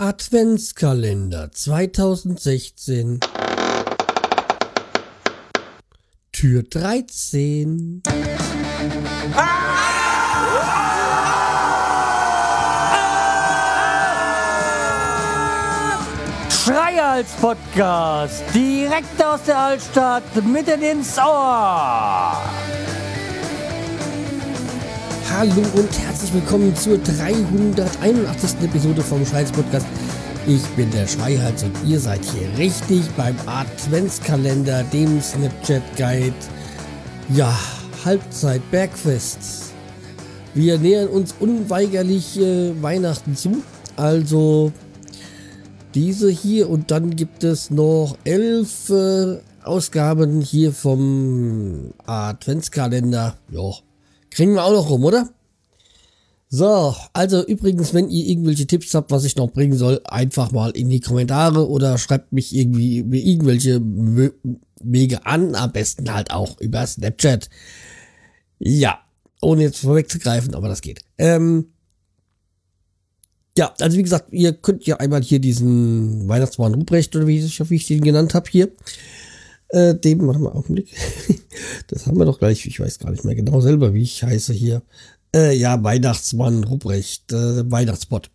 Adventskalender 2016 Tür 13 Schreihals Podcast, direkt aus der Altstadt, mitten ins Ohr. Hallo und herzlich willkommen zur 381. Episode vom Schreihals Podcast. Ich bin der Schreihals und ihr seid hier richtig beim Adventskalender, dem Snapchat Guide. Ja, Halbzeit Bergfest. Wir nähern uns unweigerlich äh, Weihnachten zu. Also diese hier und dann gibt es noch elf äh, Ausgaben hier vom Adventskalender. Ja, kriegen wir auch noch rum, oder? So, also übrigens, wenn ihr irgendwelche Tipps habt, was ich noch bringen soll, einfach mal in die Kommentare oder schreibt mich irgendwie über irgendwelche Wege an, am besten halt auch über Snapchat. Ja, ohne jetzt vorwegzugreifen, aber das geht. Ähm, ja, also wie gesagt, ihr könnt ja einmal hier diesen Weihnachtsmann Ruprecht oder wie ich, wie ich den genannt habe hier, äh, dem, warte mal, Augenblick, das haben wir doch gleich, ich weiß gar nicht mehr genau selber, wie ich heiße hier, äh, ja, Weihnachtsmann Ruprecht, äh, Weihnachtsbot.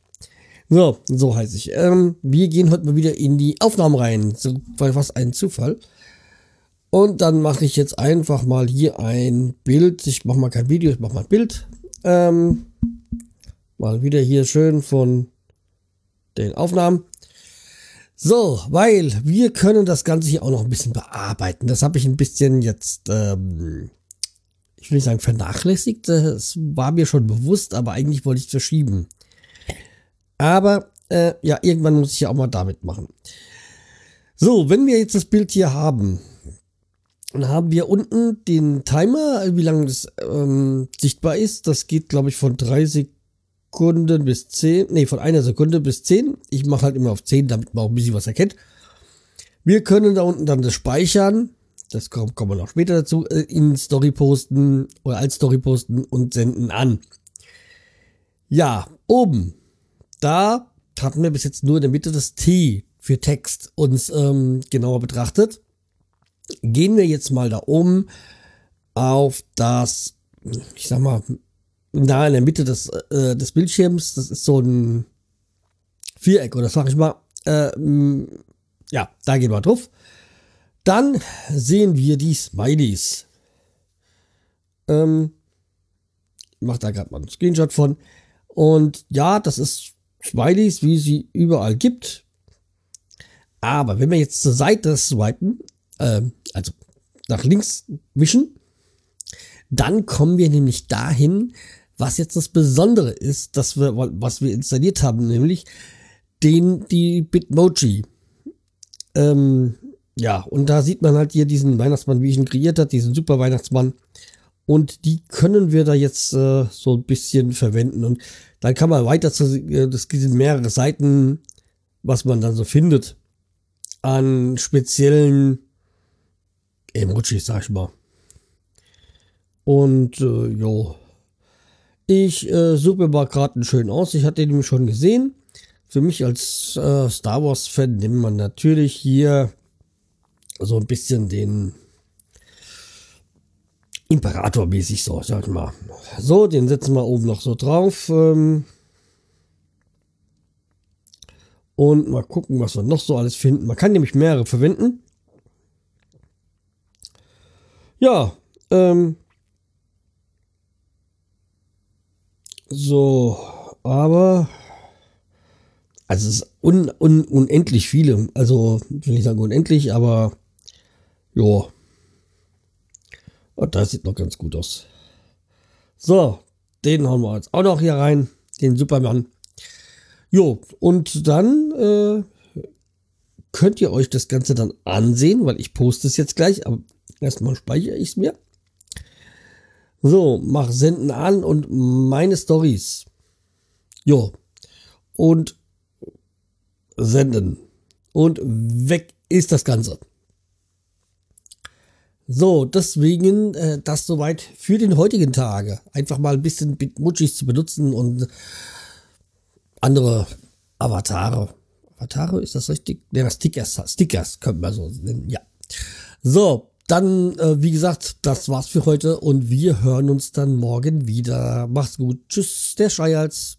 So, so heiße ich. Ähm, wir gehen heute mal wieder in die Aufnahmen rein, so, was ein Zufall. Und dann mache ich jetzt einfach mal hier ein Bild. Ich mache mal kein Video, ich mache mal ein Bild. Ähm, Mal wieder hier schön von den Aufnahmen. So, weil wir können das Ganze hier auch noch ein bisschen bearbeiten. Das habe ich ein bisschen jetzt, ähm, ich will nicht sagen vernachlässigt. Das war mir schon bewusst, aber eigentlich wollte ich es verschieben. Aber äh, ja, irgendwann muss ich ja auch mal damit machen. So, wenn wir jetzt das Bild hier haben, dann haben wir unten den Timer, wie lange das ähm, sichtbar ist. Das geht, glaube ich, von 30 Sekunden bis 10, nee, von einer Sekunde bis 10. Ich mache halt immer auf 10, damit man auch ein bisschen was erkennt. Wir können da unten dann das speichern, das kommt, kommen wir noch später dazu, äh, in Story posten oder als Story posten und senden an. Ja, oben, da hatten wir bis jetzt nur in der Mitte das T für Text uns ähm, genauer betrachtet. Gehen wir jetzt mal da oben auf das, ich sag mal, da in der Mitte des, äh, des Bildschirms, das ist so ein Viereck oder sag ich mal, äh, ja, da gehen wir drauf. Dann sehen wir die Smileys. Ähm, ich mach da gerade mal einen Screenshot von. Und ja, das ist Smileys, wie sie überall gibt. Aber wenn wir jetzt zur Seite swipen, äh, also nach links wischen, dann kommen wir nämlich dahin, was jetzt das Besondere ist, dass wir, was wir installiert haben, nämlich den, die Bitmoji. Ähm, ja, und da sieht man halt hier diesen Weihnachtsmann, wie ich ihn kreiert hat, diesen super Weihnachtsmann. Und die können wir da jetzt äh, so ein bisschen verwenden. Und dann kann man weiter zu, äh, das sind mehrere Seiten, was man dann so findet an speziellen Emojis, sag ich mal. Und äh, jo, ich äh, suche mal gerade einen schönen aus. Ich hatte den schon gesehen. Für mich als äh, Star Wars-Fan nimmt man natürlich hier so ein bisschen den Imperator-mäßig so, sag ich mal. So, den setzen wir oben noch so drauf. Ähm und mal gucken, was wir noch so alles finden. Man kann nämlich mehrere verwenden. Ja, ähm, So, aber also es ist un, un, unendlich viele. Also, ich will nicht sagen unendlich, aber ja. Das sieht noch ganz gut aus. So, den hauen wir jetzt auch noch hier rein. Den Superman. Jo, und dann äh, könnt ihr euch das Ganze dann ansehen, weil ich poste es jetzt gleich. Aber erstmal speichere ich es mir. So, mach Senden an und meine Stories. Jo. Und senden. Und weg ist das Ganze. So, deswegen äh, das soweit für den heutigen Tage. Einfach mal ein bisschen Bitmojis zu benutzen und andere Avatare. Avatare, ist das richtig? Ne, Stickers, Stickers könnte man so nennen, ja. So, dann, äh, wie gesagt, das war's für heute und wir hören uns dann morgen wieder. Macht's gut. Tschüss, der Schreihals.